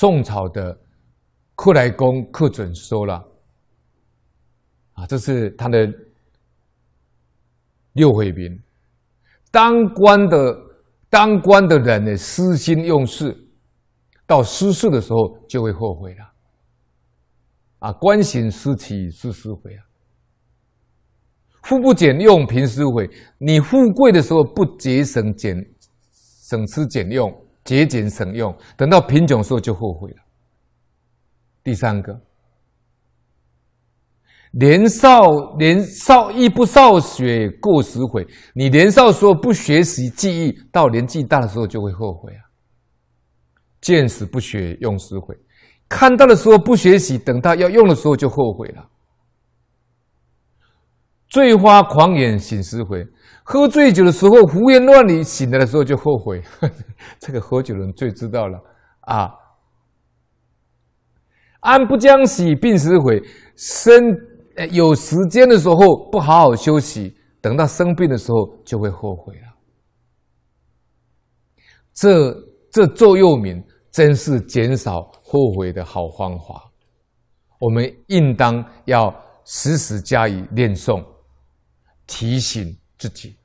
宋朝的克来公克准说了，啊，这是他的六回兵。当官的当官的人呢，私心用事，到失事的时候就会后悔了。啊，官行私起是私悔啊。富不俭用，贫思悔。你富贵的时候不节省俭省吃俭用，节俭省用，等到贫穷的时候就后悔了。第三个，年少年少亦不少学过时悔。你年少时候不学习记忆，到年纪大的时候就会后悔啊。见死不学，用时悔。看到的时候不学习，等到要用的时候就后悔了。醉花狂眼醒时悔，喝醉酒的时候胡言乱语，醒来的时候就后悔。这个喝酒人最知道了啊。安不将息，病时悔。生有时间的时候不好好休息，等到生病的时候就会后悔了。这这座右铭。真是减少后悔的好方法，我们应当要时时加以念诵，提醒自己。